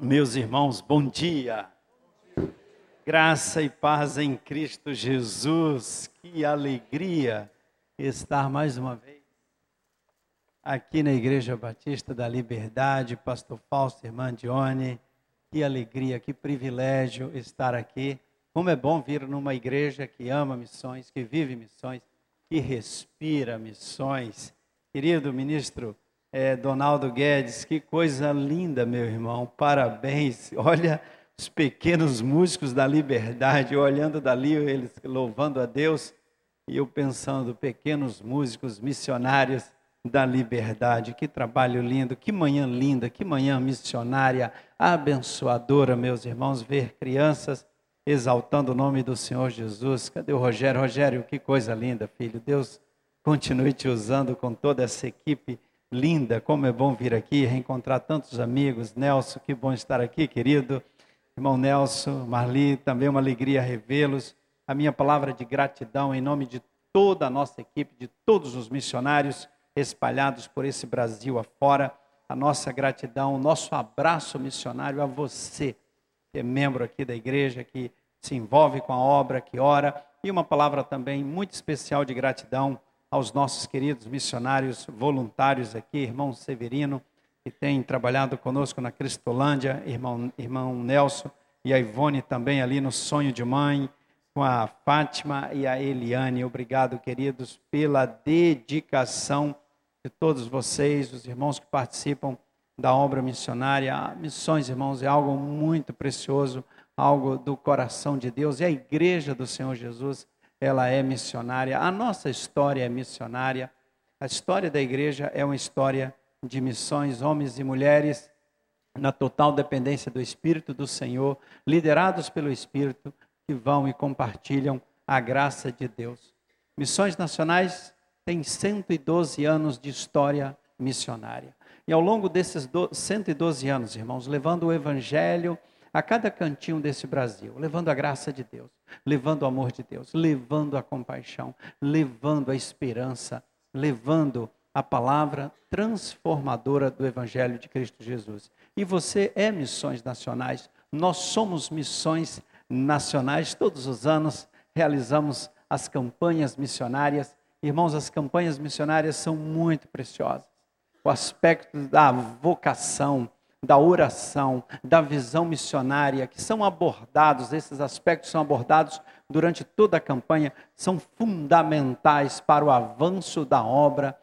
Meus irmãos, bom dia. Graça e paz em Cristo Jesus. Que alegria estar mais uma vez aqui na Igreja Batista da Liberdade, Pastor Fausto, irmã Dione. Que alegria, que privilégio estar aqui. Como é bom vir numa igreja que ama missões, que vive missões, que respira missões. Querido ministro é, Donaldo Guedes, que coisa linda, meu irmão, parabéns. Olha os pequenos músicos da liberdade, olhando dali, eles louvando a Deus, e eu pensando, pequenos músicos missionários da liberdade. Que trabalho lindo, que manhã linda, que manhã missionária, abençoadora, meus irmãos, ver crianças exaltando o nome do Senhor Jesus. Cadê o Rogério? Rogério, que coisa linda, filho. Deus continue te usando com toda essa equipe linda. Como é bom vir aqui, reencontrar tantos amigos. Nelson, que bom estar aqui, querido. Irmão Nelson, Marli, também uma alegria revê-los. A minha palavra de gratidão em nome de toda a nossa equipe, de todos os missionários espalhados por esse Brasil afora. A nossa gratidão, o nosso abraço missionário a você, que é membro aqui da igreja, que se envolve com a obra, que ora. E uma palavra também muito especial de gratidão aos nossos queridos missionários voluntários aqui, irmão Severino, que tem trabalhado conosco na Cristolândia, irmão, irmão Nelson e a Ivone também ali no Sonho de Mãe, com a Fátima e a Eliane. Obrigado, queridos, pela dedicação de todos vocês, os irmãos que participam da obra missionária. Missões, irmãos, é algo muito precioso, algo do coração de Deus, e a igreja do Senhor Jesus ela é missionária. A nossa história é missionária. A história da igreja é uma história de missões, homens e mulheres na total dependência do Espírito do Senhor, liderados pelo Espírito, que vão e compartilham a graça de Deus. Missões Nacionais têm 112 anos de história missionária. E ao longo desses 112 anos, irmãos, levando o Evangelho a cada cantinho desse Brasil, levando a graça de Deus, levando o amor de Deus, levando a compaixão, levando a esperança, levando a palavra transformadora do Evangelho de Cristo Jesus. E você é missões nacionais, nós somos missões nacionais, todos os anos realizamos as campanhas missionárias. Irmãos, as campanhas missionárias são muito preciosas. O aspecto da vocação, da oração, da visão missionária, que são abordados, esses aspectos são abordados durante toda a campanha, são fundamentais para o avanço da obra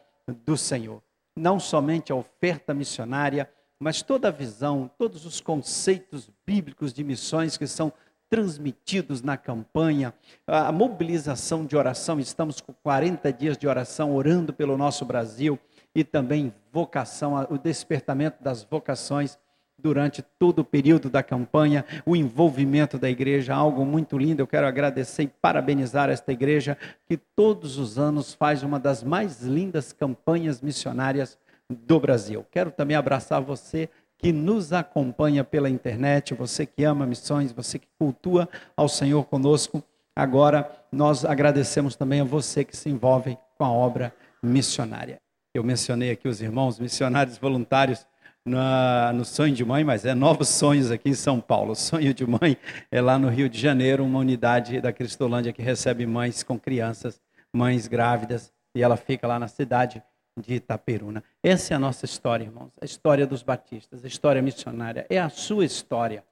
do Senhor. Não somente a oferta missionária, mas toda a visão, todos os conceitos bíblicos de missões que são transmitidos na campanha, a mobilização de oração, estamos com 40 dias de oração orando pelo nosso Brasil e também vocação, o despertamento das vocações durante todo o período da campanha, o envolvimento da igreja, algo muito lindo. Eu quero agradecer e parabenizar esta igreja que todos os anos faz uma das mais lindas campanhas missionárias do Brasil. Quero também abraçar você que nos acompanha pela internet, você que ama missões, você que cultua ao Senhor conosco. Agora nós agradecemos também a você que se envolve com a obra missionária. Eu mencionei aqui os irmãos missionários voluntários na, no Sonho de Mãe, mas é Novos Sonhos aqui em São Paulo. O Sonho de Mãe é lá no Rio de Janeiro, uma unidade da Cristolândia que recebe mães com crianças, mães grávidas, e ela fica lá na cidade de Itaperuna. Essa é a nossa história, irmãos, a história dos batistas, a história missionária, é a sua história.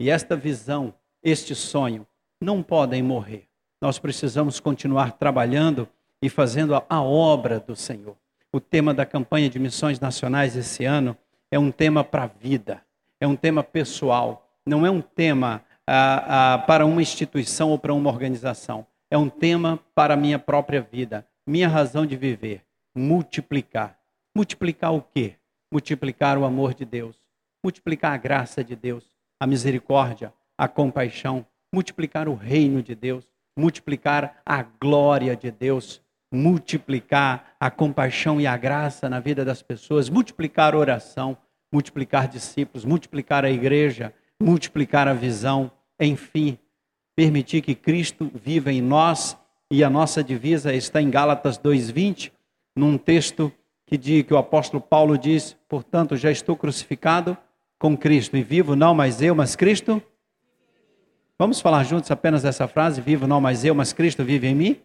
E esta visão, este sonho, não podem morrer. Nós precisamos continuar trabalhando e fazendo a, a obra do Senhor o tema da campanha de missões nacionais esse ano é um tema para a vida, é um tema pessoal, não é um tema ah, ah, para uma instituição ou para uma organização, é um tema para a minha própria vida, minha razão de viver, multiplicar. Multiplicar o quê? Multiplicar o amor de Deus, multiplicar a graça de Deus, a misericórdia, a compaixão, multiplicar o reino de Deus, multiplicar a glória de Deus, multiplicar a compaixão e a graça na vida das pessoas, multiplicar a oração, multiplicar discípulos, multiplicar a igreja, multiplicar a visão, enfim, permitir que Cristo viva em nós e a nossa divisa está em Gálatas 2:20, num texto que diz que o apóstolo Paulo diz, portanto, já estou crucificado com Cristo. E vivo não mais eu, mas Cristo. Vamos falar juntos apenas dessa frase: vivo não mais eu, mas Cristo vive em mim?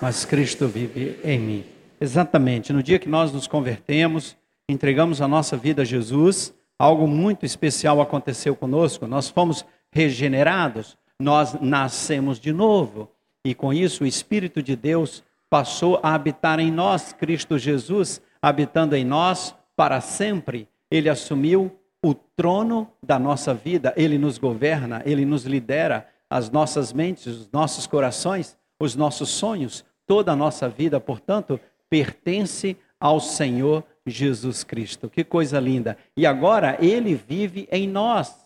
Mas Cristo vive em mim. Exatamente. No dia que nós nos convertemos, entregamos a nossa vida a Jesus, algo muito especial aconteceu conosco. Nós fomos regenerados, nós nascemos de novo. E com isso, o Espírito de Deus passou a habitar em nós, Cristo Jesus, habitando em nós para sempre. Ele assumiu o trono da nossa vida, ele nos governa, ele nos lidera, as nossas mentes, os nossos corações, os nossos sonhos, toda a nossa vida, portanto, pertence ao Senhor Jesus Cristo. Que coisa linda! E agora ele vive em nós.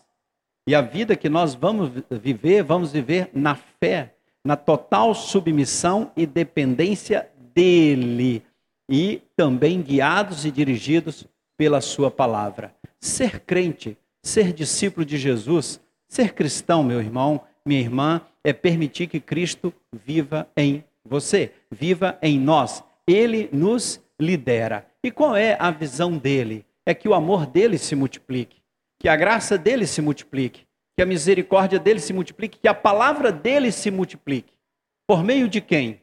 E a vida que nós vamos viver, vamos viver na fé, na total submissão e dependência dele, e também guiados e dirigidos pela sua palavra. Ser crente, ser discípulo de Jesus, ser cristão, meu irmão, minha irmã, é permitir que Cristo viva em você, viva em nós. Ele nos lidera. E qual é a visão dele? É que o amor dele se multiplique, que a graça dele se multiplique, que a misericórdia dele se multiplique, que a palavra dele se multiplique. Por meio de quem?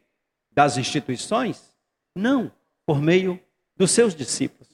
Das instituições? Não, por meio dos seus discípulos.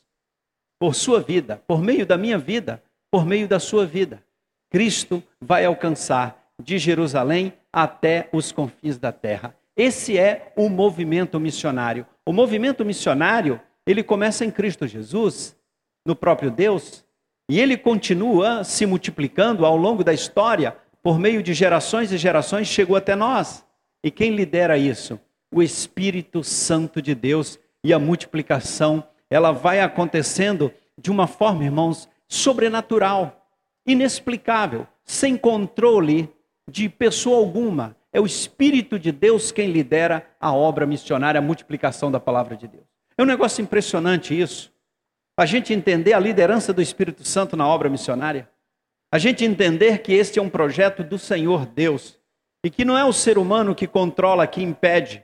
Por sua vida, por meio da minha vida, por meio da sua vida. Cristo vai alcançar de Jerusalém até os confins da terra. Esse é o movimento missionário. O movimento missionário, ele começa em Cristo Jesus, no próprio Deus, e ele continua se multiplicando ao longo da história, por meio de gerações e gerações, chegou até nós. E quem lidera isso? O Espírito Santo de Deus. E a multiplicação, ela vai acontecendo de uma forma, irmãos, sobrenatural, inexplicável, sem controle de pessoa alguma. É o Espírito de Deus quem lidera a obra missionária, a multiplicação da palavra de Deus. É um negócio impressionante isso. A gente entender a liderança do Espírito Santo na obra missionária. A gente entender que este é um projeto do Senhor Deus. E que não é o ser humano que controla, que impede,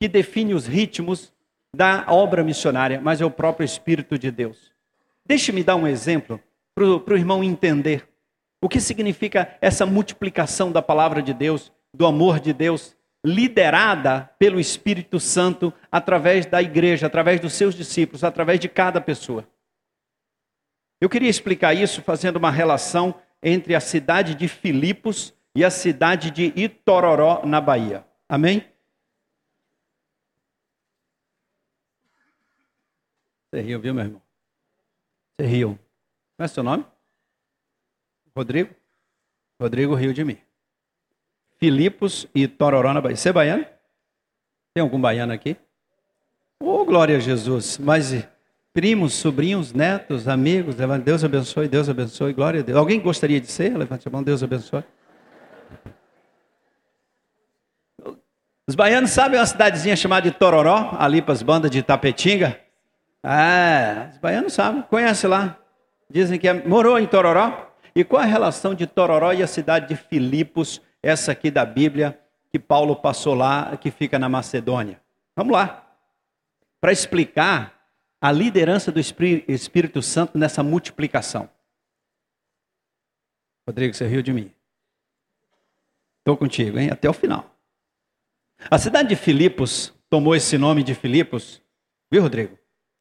que define os ritmos da obra missionária, mas é o próprio Espírito de Deus. Deixe-me dar um exemplo para o irmão entender o que significa essa multiplicação da palavra de Deus do amor de Deus, liderada pelo Espírito Santo através da igreja, através dos seus discípulos, através de cada pessoa. Eu queria explicar isso fazendo uma relação entre a cidade de Filipos e a cidade de Itororó, na Bahia. Amém? Você riu, viu, meu irmão? Você riu. Qual é seu nome? Rodrigo? Rodrigo riu de mim. Filipos e Tororó Bahia. Você é baiano? Tem algum baiano aqui? Oh, glória a Jesus. Mas primos, sobrinhos, netos, amigos, Deus abençoe, Deus abençoe, glória a Deus. Alguém gostaria de ser? Levante a mão, Deus abençoe. Os baianos sabem uma cidadezinha chamada de Tororó, ali para as bandas de Tapetinga? Ah, os baianos sabem, conhece lá. Dizem que é, morou em Tororó. E qual a relação de Tororó e a cidade de Filipos? Essa aqui da Bíblia que Paulo passou lá, que fica na Macedônia. Vamos lá. Para explicar a liderança do Espírito Santo nessa multiplicação. Rodrigo, você riu de mim. Estou contigo, hein? Até o final. A cidade de Filipos tomou esse nome de Filipos, viu, Rodrigo?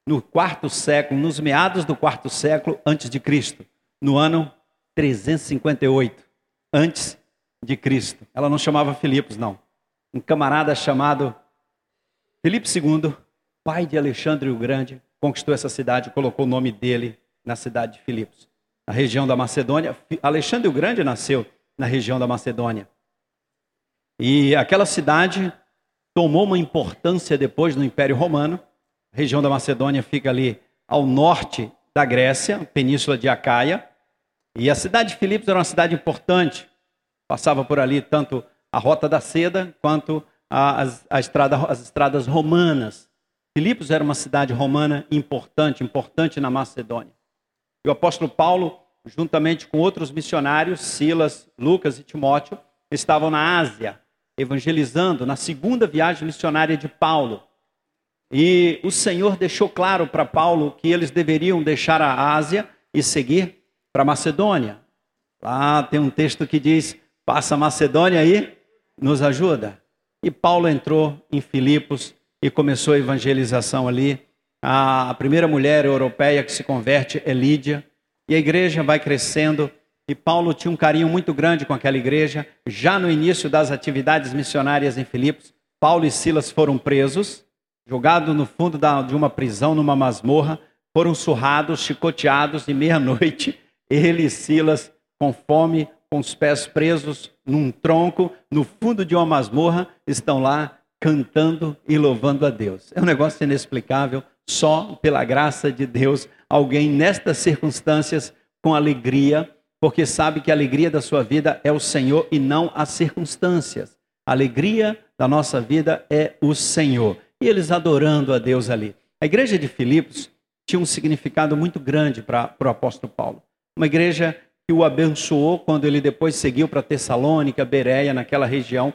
No quarto século, nos meados do quarto século antes de Cristo, no ano 358 antes de Cristo. Ela não chamava Filipos, não. Um camarada chamado Filipe II, pai de Alexandre o Grande, conquistou essa cidade e colocou o nome dele na cidade de Filipos, na região da Macedônia. Alexandre o Grande nasceu na região da Macedônia. E aquela cidade tomou uma importância depois no Império Romano. A região da Macedônia fica ali ao norte da Grécia, península de Acaia. E a cidade de Filipos era uma cidade importante. Passava por ali tanto a Rota da Seda quanto a, a estrada, as estradas romanas. Filipos era uma cidade romana importante, importante na Macedônia. E o apóstolo Paulo, juntamente com outros missionários, Silas, Lucas e Timóteo, estavam na Ásia, evangelizando na segunda viagem missionária de Paulo. E o Senhor deixou claro para Paulo que eles deveriam deixar a Ásia e seguir para Macedônia. Lá tem um texto que diz: passa Macedônia aí, nos ajuda. E Paulo entrou em Filipos e começou a evangelização ali. A primeira mulher europeia que se converte é Lídia. E a igreja vai crescendo. E Paulo tinha um carinho muito grande com aquela igreja. Já no início das atividades missionárias em Filipos, Paulo e Silas foram presos, jogados no fundo de uma prisão, numa masmorra, foram surrados, chicoteados, e meia-noite, ele e Silas, com fome, com os pés presos num tronco, no fundo de uma masmorra, estão lá cantando e louvando a Deus. É um negócio inexplicável, só pela graça de Deus, alguém nestas circunstâncias com alegria, porque sabe que a alegria da sua vida é o Senhor e não as circunstâncias. A alegria da nossa vida é o Senhor. E eles adorando a Deus ali. A igreja de Filipos tinha um significado muito grande para o apóstolo Paulo. Uma igreja que o abençoou quando ele depois seguiu para Tessalônica, Bereia, naquela região.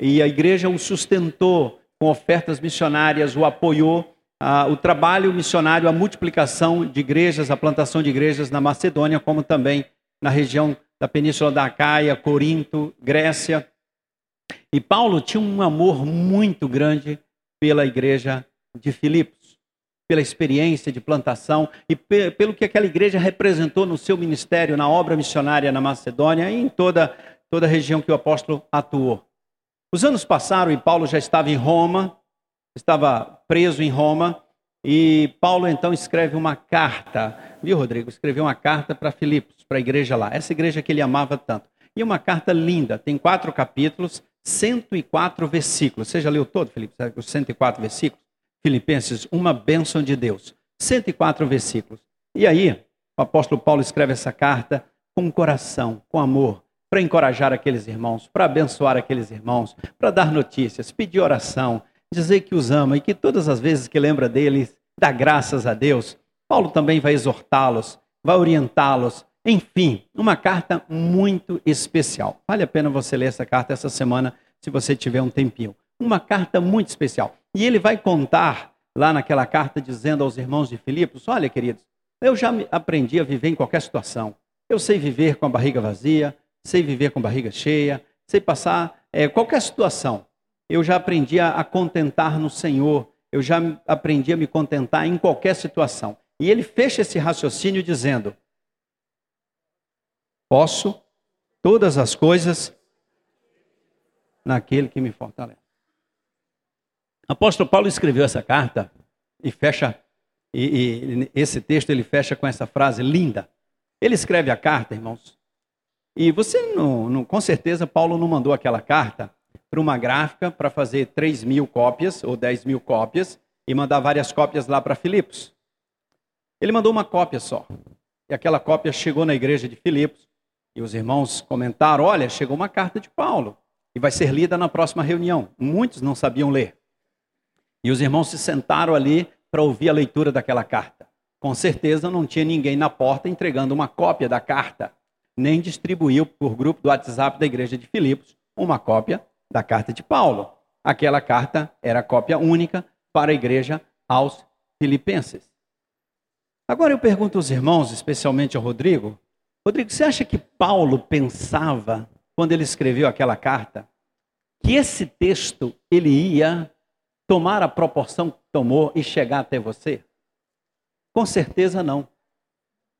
E a igreja o sustentou com ofertas missionárias, o apoiou, ah, o trabalho missionário, a multiplicação de igrejas, a plantação de igrejas na Macedônia, como também na região da Península da Acaia, Corinto, Grécia. E Paulo tinha um amor muito grande pela igreja de Filipos pela experiência de plantação e pelo que aquela igreja representou no seu ministério, na obra missionária na Macedônia e em toda, toda a região que o apóstolo atuou. Os anos passaram e Paulo já estava em Roma, estava preso em Roma, e Paulo então escreve uma carta, viu, Rodrigo? Escreveu uma carta para Filipos, para a igreja lá, essa igreja que ele amava tanto. E uma carta linda, tem quatro capítulos, 104 versículos. Você já leu todo, Filipe? Os 104 versículos? Filipenses, uma bênção de Deus. 104 versículos. E aí, o apóstolo Paulo escreve essa carta com coração, com amor, para encorajar aqueles irmãos, para abençoar aqueles irmãos, para dar notícias, pedir oração, dizer que os ama e que todas as vezes que lembra deles, dá graças a Deus. Paulo também vai exortá-los, vai orientá-los. Enfim, uma carta muito especial. Vale a pena você ler essa carta essa semana, se você tiver um tempinho. Uma carta muito especial. E ele vai contar lá naquela carta dizendo aos irmãos de Filipos: Olha, queridos, eu já aprendi a viver em qualquer situação. Eu sei viver com a barriga vazia, sei viver com a barriga cheia, sei passar é, qualquer situação. Eu já aprendi a, a contentar no Senhor, eu já aprendi a me contentar em qualquer situação. E ele fecha esse raciocínio dizendo: Posso todas as coisas naquele que me fortalece. Apóstolo Paulo escreveu essa carta e fecha, e, e, esse texto ele fecha com essa frase linda. Ele escreve a carta, irmãos, e você não, não com certeza Paulo não mandou aquela carta para uma gráfica para fazer 3 mil cópias ou 10 mil cópias e mandar várias cópias lá para Filipos. Ele mandou uma cópia só. E aquela cópia chegou na igreja de Filipos. E os irmãos comentaram: olha, chegou uma carta de Paulo. E vai ser lida na próxima reunião. Muitos não sabiam ler. E os irmãos se sentaram ali para ouvir a leitura daquela carta. Com certeza não tinha ninguém na porta entregando uma cópia da carta, nem distribuiu por grupo do WhatsApp da igreja de Filipos uma cópia da carta de Paulo. Aquela carta era cópia única para a igreja aos filipenses. Agora eu pergunto aos irmãos, especialmente ao Rodrigo, Rodrigo, você acha que Paulo pensava, quando ele escreveu aquela carta, que esse texto ele ia tomar a proporção que tomou e chegar até você? Com certeza não.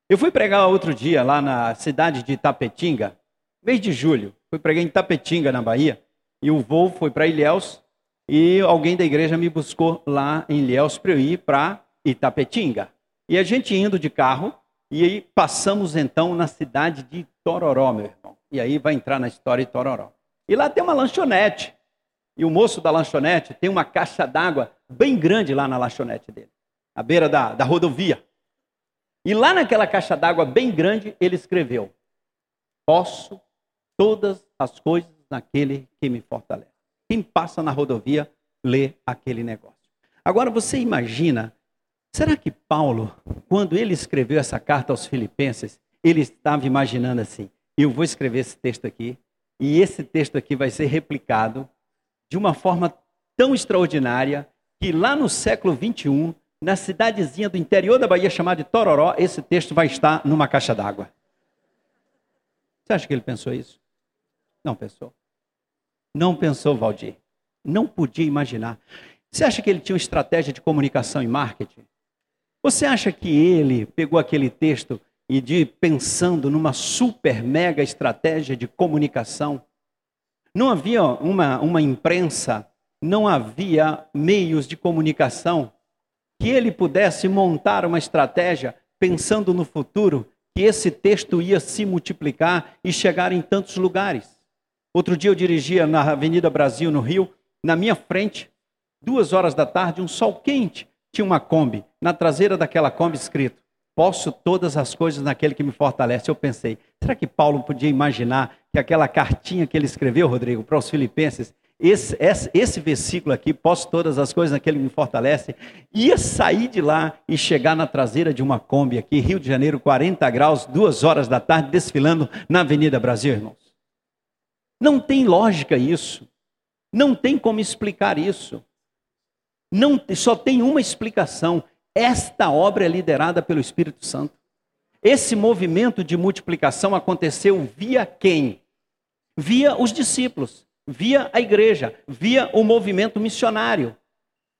Eu fui pregar outro dia lá na cidade de Itapetinga, mês de julho. Fui pregar em Itapetinga, na Bahia, e o voo foi para Ilhéus, e alguém da igreja me buscou lá em Ilhéus para eu ir para Itapetinga. E a gente indo de carro, e aí passamos então na cidade de Tororó, meu irmão. E aí vai entrar na história de Tororó. E lá tem uma lanchonete. E o moço da lanchonete tem uma caixa d'água bem grande lá na lanchonete dele, à beira da, da rodovia. E lá naquela caixa d'água bem grande, ele escreveu: Posso todas as coisas naquele que me fortalece. Quem passa na rodovia lê aquele negócio. Agora você imagina, será que Paulo, quando ele escreveu essa carta aos Filipenses, ele estava imaginando assim: eu vou escrever esse texto aqui, e esse texto aqui vai ser replicado de uma forma tão extraordinária que lá no século 21, na cidadezinha do interior da Bahia chamada de Tororó, esse texto vai estar numa caixa d'água. Você acha que ele pensou isso? Não pensou. Não pensou, Valdir. Não podia imaginar. Você acha que ele tinha uma estratégia de comunicação e marketing? Você acha que ele pegou aquele texto e de pensando numa super mega estratégia de comunicação? Não havia uma, uma imprensa, não havia meios de comunicação que ele pudesse montar uma estratégia pensando no futuro, que esse texto ia se multiplicar e chegar em tantos lugares. Outro dia eu dirigia na Avenida Brasil, no Rio, na minha frente, duas horas da tarde, um sol quente, tinha uma Kombi. Na traseira daquela Kombi escrito: Posso todas as coisas naquele que me fortalece. Eu pensei, será que Paulo podia imaginar que aquela cartinha que ele escreveu, Rodrigo, para os Filipenses, esse, esse, esse, versículo aqui, posso todas as coisas naquele que me fortalece, ia sair de lá e chegar na traseira de uma Kombi aqui, Rio de Janeiro, 40 graus, duas horas da tarde, desfilando na Avenida Brasil, irmãos. Não tem lógica isso. Não tem como explicar isso. Não, só tem uma explicação. Esta obra é liderada pelo Espírito Santo. Esse movimento de multiplicação aconteceu via quem? Via os discípulos via a igreja, via o movimento missionário.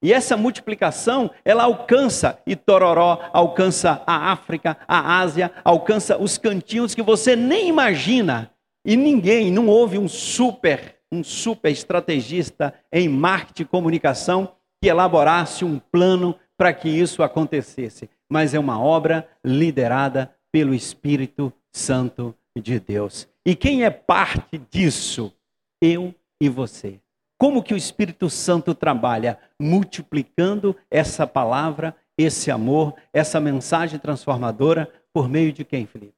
E essa multiplicação, ela alcança Itororó, alcança a África, a Ásia, alcança os cantinhos que você nem imagina. E ninguém, não houve um super, um super estrategista em marketing e comunicação que elaborasse um plano para que isso acontecesse. Mas é uma obra liderada pelo Espírito Santo de Deus. E quem é parte disso? eu e você. Como que o Espírito Santo trabalha? Multiplicando essa palavra, esse amor, essa mensagem transformadora por meio de quem, Felipe?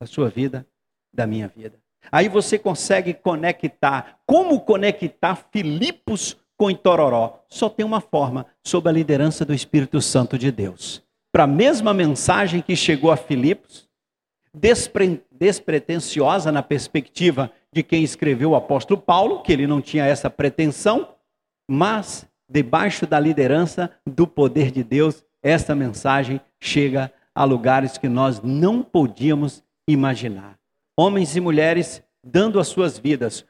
Da sua vida, da minha vida. Aí você consegue conectar. Como conectar Filipos com Itororó? Só tem uma forma, sob a liderança do Espírito Santo de Deus. Para a mesma mensagem que chegou a Filipos, despre, despretensiosa na perspectiva de quem escreveu o apóstolo Paulo, que ele não tinha essa pretensão, mas debaixo da liderança do poder de Deus, essa mensagem chega a lugares que nós não podíamos imaginar. Homens e mulheres dando as suas vidas,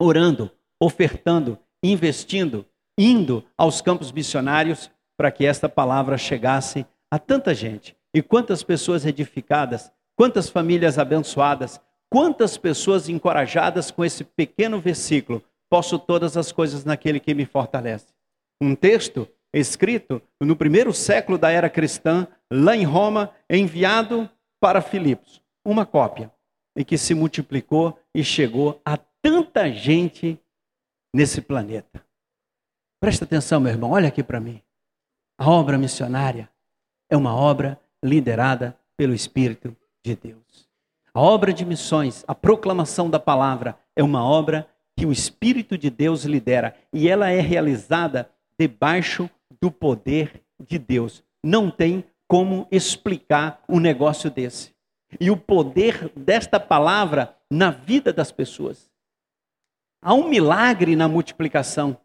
orando, ofertando, investindo, indo aos campos missionários para que esta palavra chegasse a tanta gente. E quantas pessoas edificadas, quantas famílias abençoadas, Quantas pessoas encorajadas com esse pequeno versículo? Posso todas as coisas naquele que me fortalece. Um texto escrito no primeiro século da era cristã, lá em Roma, enviado para Filipos. Uma cópia. E que se multiplicou e chegou a tanta gente nesse planeta. Presta atenção, meu irmão, olha aqui para mim. A obra missionária é uma obra liderada pelo Espírito de Deus. A obra de missões, a proclamação da palavra, é uma obra que o Espírito de Deus lidera e ela é realizada debaixo do poder de Deus. Não tem como explicar um negócio desse. E o poder desta palavra na vida das pessoas. Há um milagre na multiplicação.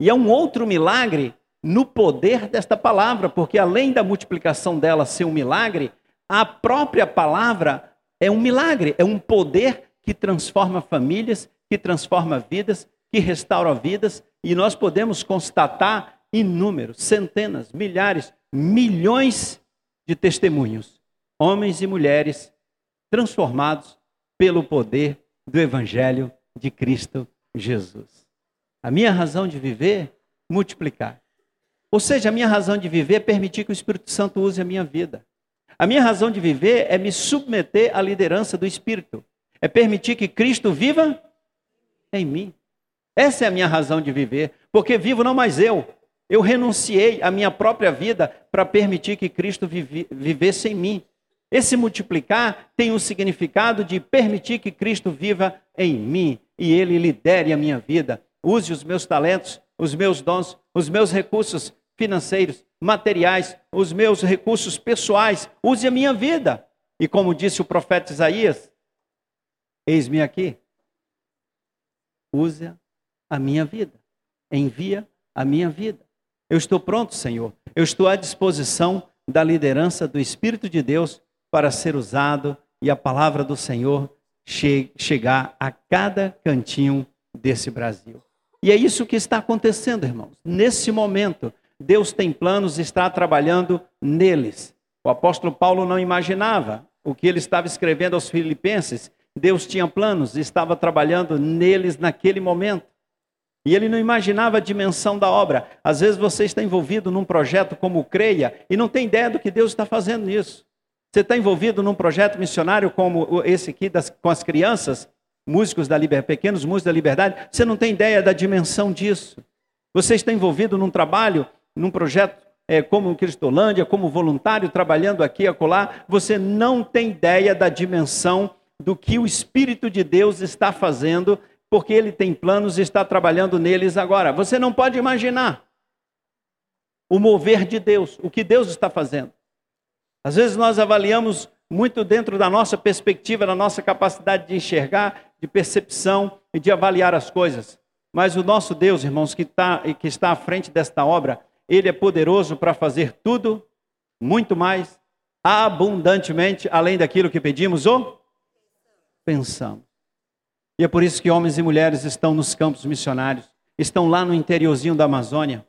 E há um outro milagre no poder desta palavra, porque além da multiplicação dela ser um milagre, a própria palavra é um milagre, é um poder que transforma famílias, que transforma vidas, que restaura vidas, e nós podemos constatar inúmeros, centenas, milhares, milhões de testemunhos, homens e mulheres transformados pelo poder do Evangelho de Cristo Jesus. A minha razão de viver, multiplicar. Ou seja, a minha razão de viver é permitir que o Espírito Santo use a minha vida. A minha razão de viver é me submeter à liderança do Espírito. É permitir que Cristo viva em mim. Essa é a minha razão de viver. Porque vivo não mais eu. Eu renunciei à minha própria vida para permitir que Cristo vive, vivesse em mim. Esse multiplicar tem o significado de permitir que Cristo viva em mim e Ele lidere a minha vida. Use os meus talentos, os meus dons, os meus recursos financeiros materiais, os meus recursos pessoais, use a minha vida. E como disse o profeta Isaías, eis-me aqui. Use a minha vida. Envia a minha vida. Eu estou pronto, Senhor. Eu estou à disposição da liderança do Espírito de Deus para ser usado e a palavra do Senhor che chegar a cada cantinho desse Brasil. E é isso que está acontecendo, irmãos. Nesse momento, Deus tem planos e está trabalhando neles. O apóstolo Paulo não imaginava o que ele estava escrevendo aos Filipenses. Deus tinha planos e estava trabalhando neles naquele momento. E ele não imaginava a dimensão da obra. Às vezes você está envolvido num projeto como o Creia e não tem ideia do que Deus está fazendo nisso. Você está envolvido num projeto missionário como esse aqui das, com as crianças, músicos da liberdade, pequenos músicos da liberdade, você não tem ideia da dimensão disso. Você está envolvido num trabalho, num projeto é, como Cristolândia, como voluntário, trabalhando aqui e acolá, você não tem ideia da dimensão do que o Espírito de Deus está fazendo, porque Ele tem planos e está trabalhando neles agora. Você não pode imaginar o mover de Deus, o que Deus está fazendo. Às vezes nós avaliamos muito dentro da nossa perspectiva, da nossa capacidade de enxergar, de percepção e de avaliar as coisas. Mas o nosso Deus, irmãos, que está, que está à frente desta obra, ele é poderoso para fazer tudo, muito mais, abundantemente, além daquilo que pedimos ou pensamos. E é por isso que homens e mulheres estão nos campos missionários, estão lá no interiorzinho da Amazônia,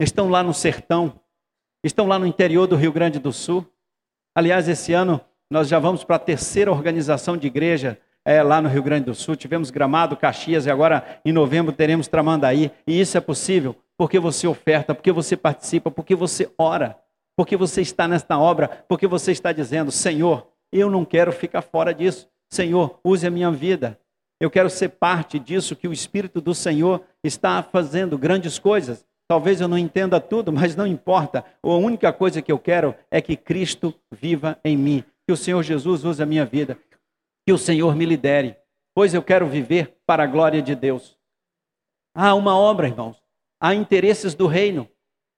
estão lá no sertão, estão lá no interior do Rio Grande do Sul, Aliás, esse ano nós já vamos para a terceira organização de igreja é, lá no Rio Grande do Sul. Tivemos Gramado, Caxias e agora em novembro teremos Tramandaí. E isso é possível porque você oferta, porque você participa, porque você ora, porque você está nesta obra, porque você está dizendo: Senhor, eu não quero ficar fora disso. Senhor, use a minha vida. Eu quero ser parte disso que o Espírito do Senhor está fazendo grandes coisas. Talvez eu não entenda tudo, mas não importa. A única coisa que eu quero é que Cristo viva em mim, que o Senhor Jesus use a minha vida, que o Senhor me lidere, pois eu quero viver para a glória de Deus. Há uma obra, irmãos. Há interesses do reino.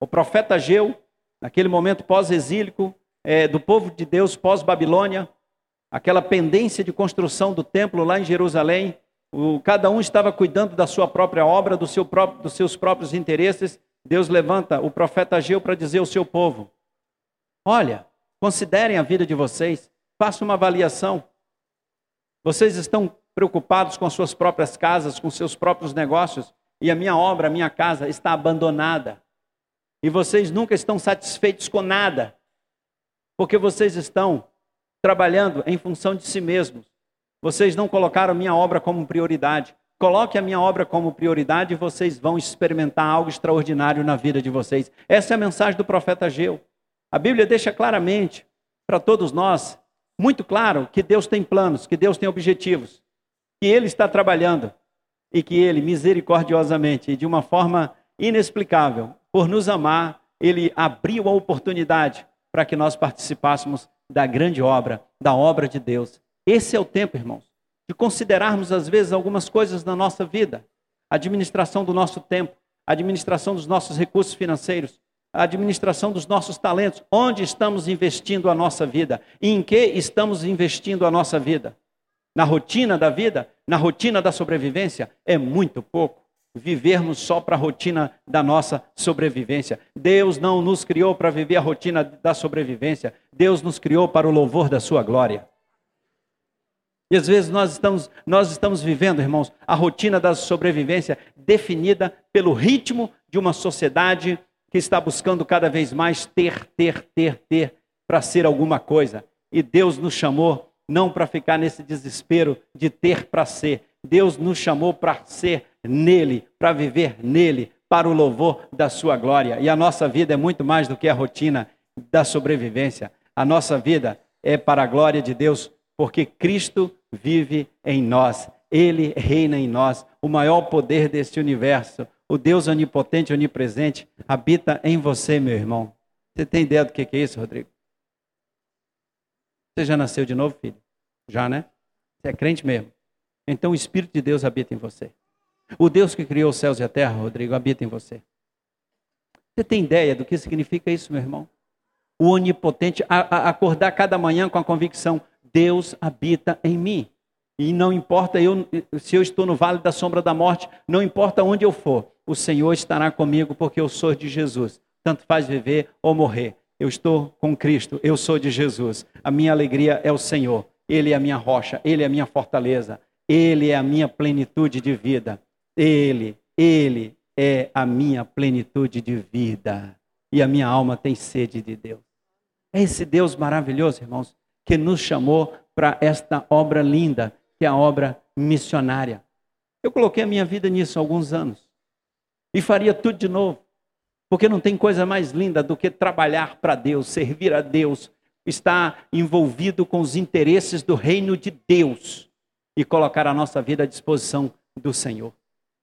O profeta Geu, naquele momento pós-exílico, é, do povo de Deus pós-Babilônia, aquela pendência de construção do templo lá em Jerusalém, o, cada um estava cuidando da sua própria obra, do seu próprio, dos seus próprios interesses. Deus levanta o profeta Ageu para dizer ao seu povo: Olha, considerem a vida de vocês, façam uma avaliação. Vocês estão preocupados com as suas próprias casas, com seus próprios negócios, e a minha obra, a minha casa está abandonada. E vocês nunca estão satisfeitos com nada, porque vocês estão trabalhando em função de si mesmos. Vocês não colocaram minha obra como prioridade. Coloque a minha obra como prioridade e vocês vão experimentar algo extraordinário na vida de vocês. Essa é a mensagem do profeta Geu. A Bíblia deixa claramente para todos nós, muito claro, que Deus tem planos, que Deus tem objetivos, que Ele está trabalhando e que Ele, misericordiosamente e de uma forma inexplicável, por nos amar, Ele abriu a oportunidade para que nós participássemos da grande obra, da obra de Deus. Esse é o tempo, irmãos, de considerarmos às vezes algumas coisas na nossa vida, administração do nosso tempo, administração dos nossos recursos financeiros, administração dos nossos talentos, onde estamos investindo a nossa vida? E em que estamos investindo a nossa vida. Na rotina da vida, na rotina da sobrevivência, é muito pouco vivermos só para a rotina da nossa sobrevivência. Deus não nos criou para viver a rotina da sobrevivência. Deus nos criou para o louvor da sua glória. E às vezes nós estamos, nós estamos vivendo, irmãos, a rotina da sobrevivência definida pelo ritmo de uma sociedade que está buscando cada vez mais ter, ter, ter, ter, para ser alguma coisa. E Deus nos chamou não para ficar nesse desespero de ter para ser. Deus nos chamou para ser nele, para viver nele, para o louvor da sua glória. E a nossa vida é muito mais do que a rotina da sobrevivência. A nossa vida é para a glória de Deus, porque Cristo vive em nós. Ele reina em nós. O maior poder deste universo, o Deus onipotente, onipresente, habita em você, meu irmão. Você tem ideia do que é isso, Rodrigo? Você já nasceu de novo, filho? Já, né? Você é crente mesmo. Então o Espírito de Deus habita em você. O Deus que criou os céus e a terra, Rodrigo, habita em você. Você tem ideia do que significa isso, meu irmão? O onipotente, a, a acordar cada manhã com a convicção: Deus habita em mim. E não importa eu, se eu estou no vale da sombra da morte, não importa onde eu for, o Senhor estará comigo porque eu sou de Jesus. Tanto faz viver ou morrer. Eu estou com Cristo, eu sou de Jesus. A minha alegria é o Senhor. Ele é a minha rocha, ele é a minha fortaleza, ele é a minha plenitude de vida. Ele, ele é a minha plenitude de vida. E a minha alma tem sede de Deus. É esse Deus maravilhoso, irmãos, que nos chamou para esta obra linda, que é a obra missionária. Eu coloquei a minha vida nisso há alguns anos. E faria tudo de novo. Porque não tem coisa mais linda do que trabalhar para Deus, servir a Deus, estar envolvido com os interesses do reino de Deus e colocar a nossa vida à disposição do Senhor.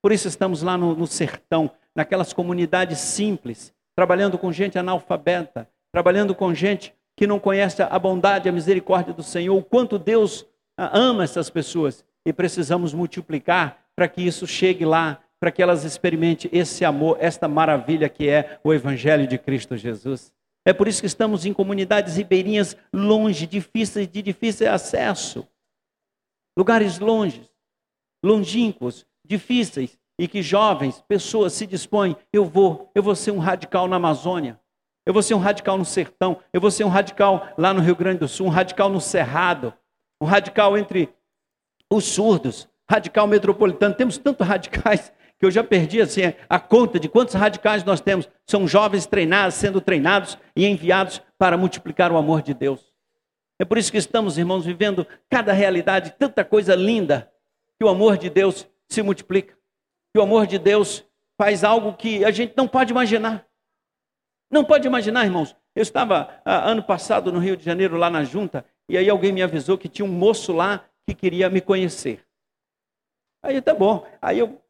Por isso estamos lá no, no sertão, naquelas comunidades simples, trabalhando com gente analfabeta, trabalhando com gente que não conhece a bondade, a misericórdia do Senhor, o quanto Deus ah, ama essas pessoas e precisamos multiplicar para que isso chegue lá, para que elas experimentem esse amor, esta maravilha que é o Evangelho de Cristo Jesus. É por isso que estamos em comunidades ribeirinhas longe, difíceis, de difícil acesso. Lugares longes, longínquos, difíceis, e que jovens, pessoas se dispõem, eu vou, eu vou ser um radical na Amazônia. Eu vou ser um radical no sertão, eu vou ser um radical lá no Rio Grande do Sul, um radical no Cerrado, um radical entre os surdos, radical metropolitano. Temos tantos radicais que eu já perdi assim, a conta de quantos radicais nós temos. São jovens treinados, sendo treinados e enviados para multiplicar o amor de Deus. É por isso que estamos, irmãos, vivendo cada realidade, tanta coisa linda, que o amor de Deus se multiplica. Que o amor de Deus faz algo que a gente não pode imaginar. Não pode imaginar, irmãos. Eu estava ah, ano passado no Rio de Janeiro, lá na junta, e aí alguém me avisou que tinha um moço lá que queria me conhecer. Aí tá bom. Aí eu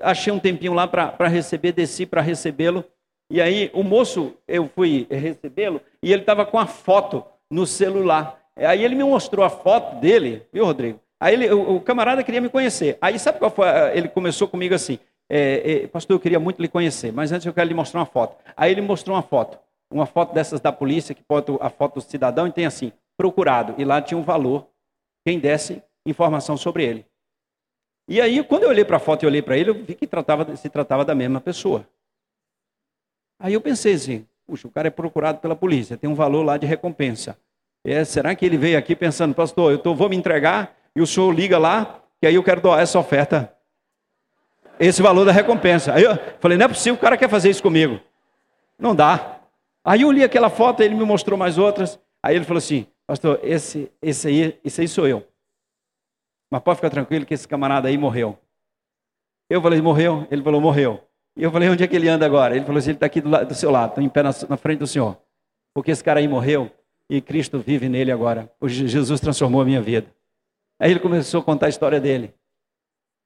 achei um tempinho lá para receber, desci para recebê-lo. E aí o moço, eu fui recebê-lo e ele estava com a foto no celular. Aí ele me mostrou a foto dele, viu, Rodrigo? Aí ele, o, o, camarada queria me conhecer. Aí sabe qual foi? Ele começou comigo assim: é, é, Pastor, eu queria muito lhe conhecer, mas antes eu quero lhe mostrar uma foto. Aí ele mostrou uma foto, uma foto dessas da polícia, que bota a foto do cidadão e tem assim: procurado. E lá tinha um valor, quem desse informação sobre ele. E aí, quando eu olhei para a foto e olhei para ele, eu vi que tratava, se tratava da mesma pessoa. Aí eu pensei assim, puxa, o cara é procurado pela polícia, tem um valor lá de recompensa. É, será que ele veio aqui pensando, pastor, eu tô, vou me entregar e o senhor liga lá, que aí eu quero doar essa oferta, esse valor da recompensa. Aí eu falei, não é possível, o cara quer fazer isso comigo. Não dá. Aí eu li aquela foto, ele me mostrou mais outras. Aí ele falou assim, pastor, esse, esse aí, esse aí sou eu. Mas pode ficar tranquilo que esse camarada aí morreu. Eu falei, morreu? Ele falou, morreu. E eu falei, onde é que ele anda agora? Ele falou assim, ele está aqui do, do seu lado, em pé na, na frente do Senhor. Porque esse cara aí morreu e Cristo vive nele agora. Jesus transformou a minha vida. Aí ele começou a contar a história dele.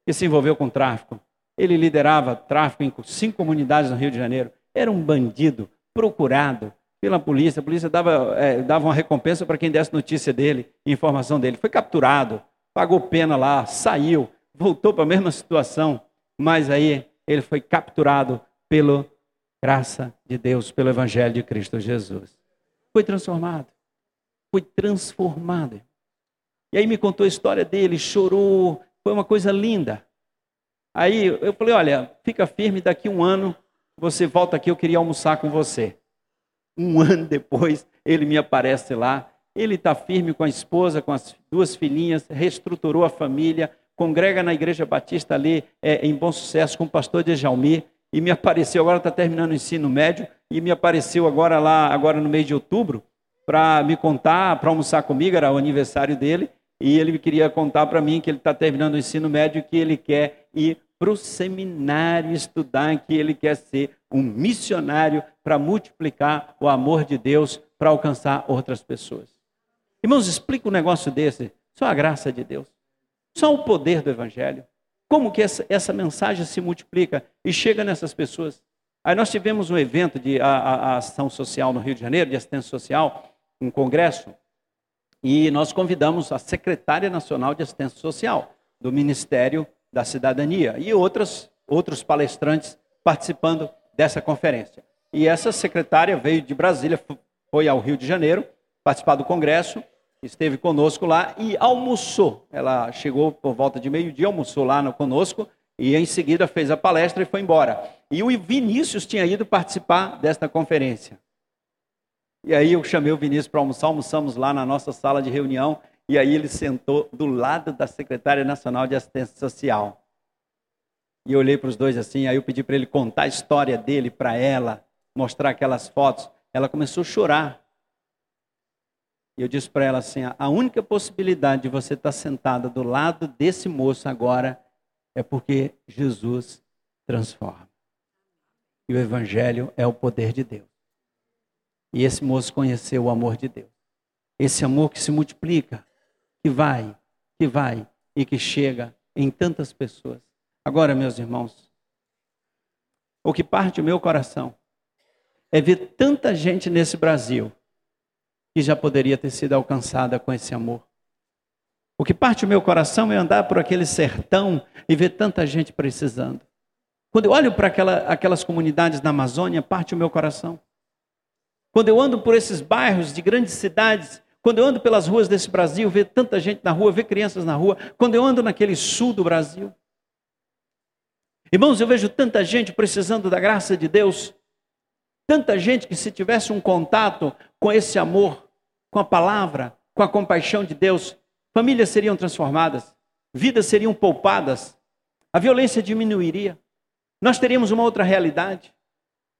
Ele se envolveu com tráfico. Ele liderava tráfico em cinco comunidades no Rio de Janeiro. Era um bandido procurado pela polícia. A polícia dava, é, dava uma recompensa para quem desse notícia dele, informação dele. Foi capturado, pagou pena lá, saiu, voltou para a mesma situação, mas aí ele foi capturado pela graça de Deus, pelo Evangelho de Cristo Jesus. Foi transformado. Foi transformado. E aí me contou a história dele, chorou, foi uma coisa linda. Aí eu falei: olha, fica firme, daqui um ano você volta aqui, eu queria almoçar com você. Um ano depois, ele me aparece lá ele está firme com a esposa, com as duas filhinhas, reestruturou a família, congrega na Igreja Batista ali é, em bom sucesso com o pastor Dejalmir, e me apareceu, agora está terminando o ensino médio, e me apareceu agora lá, agora no mês de outubro, para me contar, para almoçar comigo, era o aniversário dele, e ele queria contar para mim que ele está terminando o ensino médio e que ele quer ir para o seminário estudar, que ele quer ser um missionário para multiplicar o amor de Deus para alcançar outras pessoas. Irmãos, explica um negócio desse. Só a graça de Deus. Só o poder do Evangelho. Como que essa, essa mensagem se multiplica e chega nessas pessoas? Aí nós tivemos um evento de a, a, a ação social no Rio de Janeiro, de assistência social, um congresso, e nós convidamos a secretária nacional de assistência social do Ministério da Cidadania e outras, outros palestrantes participando dessa conferência. E essa secretária veio de Brasília, foi ao Rio de Janeiro participar do congresso, esteve conosco lá e almoçou. Ela chegou por volta de meio-dia, almoçou lá no, conosco E em seguida fez a palestra e foi embora. E o Vinícius tinha ido participar desta conferência. E aí eu chamei o Vinícius para almoçar, almoçamos lá na nossa sala de reunião, e aí ele sentou do lado da secretária nacional de assistência social. E eu olhei para os dois assim, aí eu pedi para ele contar a história dele para ela, mostrar aquelas fotos. Ela começou a chorar. E eu disse para ela assim: a única possibilidade de você estar sentada do lado desse moço agora é porque Jesus transforma. E o Evangelho é o poder de Deus. E esse moço conheceu o amor de Deus. Esse amor que se multiplica, que vai, que vai e que chega em tantas pessoas. Agora, meus irmãos, o que parte o meu coração é ver tanta gente nesse Brasil que já poderia ter sido alcançada com esse amor. O que parte o meu coração é andar por aquele sertão e ver tanta gente precisando. Quando eu olho para aquela, aquelas comunidades na Amazônia, parte o meu coração. Quando eu ando por esses bairros de grandes cidades, quando eu ando pelas ruas desse Brasil, ver tanta gente na rua, ver crianças na rua, quando eu ando naquele sul do Brasil. Irmãos, eu vejo tanta gente precisando da graça de Deus, tanta gente que se tivesse um contato com esse amor, com a palavra, com a compaixão de Deus, famílias seriam transformadas, vidas seriam poupadas, a violência diminuiria, nós teríamos uma outra realidade.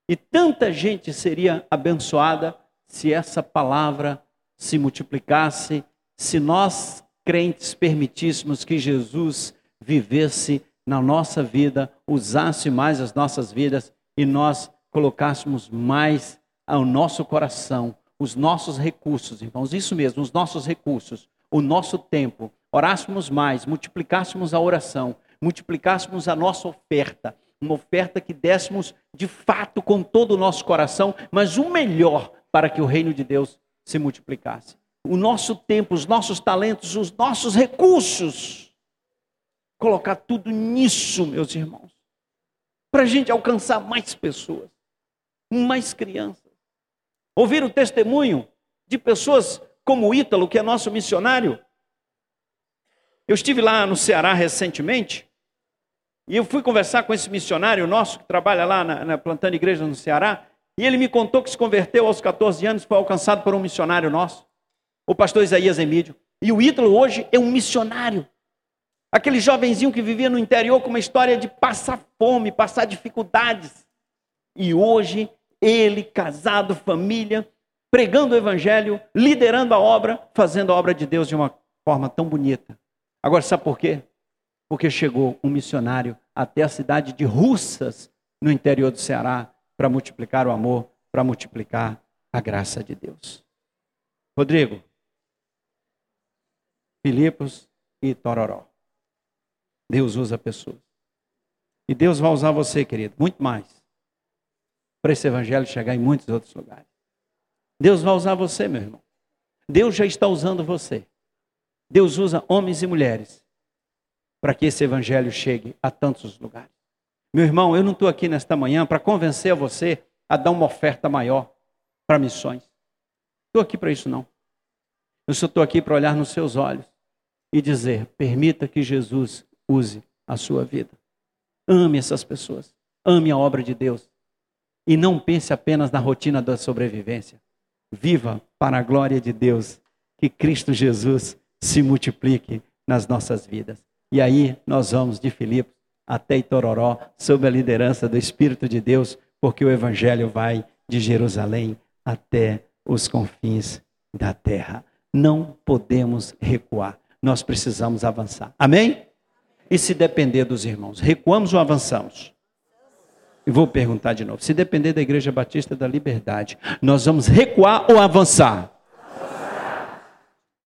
E tanta gente seria abençoada se essa palavra se multiplicasse, se nós crentes permitíssemos que Jesus vivesse na nossa vida, usasse mais as nossas vidas e nós colocássemos mais ao nosso coração os nossos recursos, irmãos, isso mesmo, os nossos recursos, o nosso tempo, orássemos mais, multiplicássemos a oração, multiplicássemos a nossa oferta uma oferta que dessemos de fato com todo o nosso coração, mas o melhor para que o reino de Deus se multiplicasse. O nosso tempo, os nossos talentos, os nossos recursos. Colocar tudo nisso, meus irmãos, para a gente alcançar mais pessoas, mais crianças. Ouvir o testemunho de pessoas como o Ítalo, que é nosso missionário. Eu estive lá no Ceará recentemente e eu fui conversar com esse missionário nosso que trabalha lá na, na plantando igreja no Ceará. E ele me contou que se converteu aos 14 anos, foi alcançado por um missionário nosso, o pastor Isaías Emílio. E o Ítalo hoje é um missionário. Aquele jovenzinho que vivia no interior com uma história de passar fome, passar dificuldades. E hoje ele, casado, família, pregando o evangelho, liderando a obra, fazendo a obra de Deus de uma forma tão bonita. Agora, sabe por quê? porque chegou um missionário até a cidade de Russas, no interior do Ceará, para multiplicar o amor, para multiplicar a graça de Deus. Rodrigo, Filipos e Tororó. Deus usa pessoas. E Deus vai usar você, querido, muito mais, para esse evangelho chegar em muitos outros lugares. Deus vai usar você, meu irmão. Deus já está usando você. Deus usa homens e mulheres para que esse evangelho chegue a tantos lugares. Meu irmão, eu não estou aqui nesta manhã para convencer você a dar uma oferta maior para missões. Estou aqui para isso não. Eu só estou aqui para olhar nos seus olhos e dizer: permita que Jesus use a sua vida. Ame essas pessoas. Ame a obra de Deus. E não pense apenas na rotina da sobrevivência. Viva para a glória de Deus. Que Cristo Jesus se multiplique nas nossas vidas. E aí nós vamos de Filipos até Itororó, sob a liderança do Espírito de Deus, porque o Evangelho vai de Jerusalém até os confins da terra. Não podemos recuar, nós precisamos avançar. Amém? E se depender dos irmãos, recuamos ou avançamos? E vou perguntar de novo: se depender da Igreja Batista da Liberdade, nós vamos recuar ou avançar?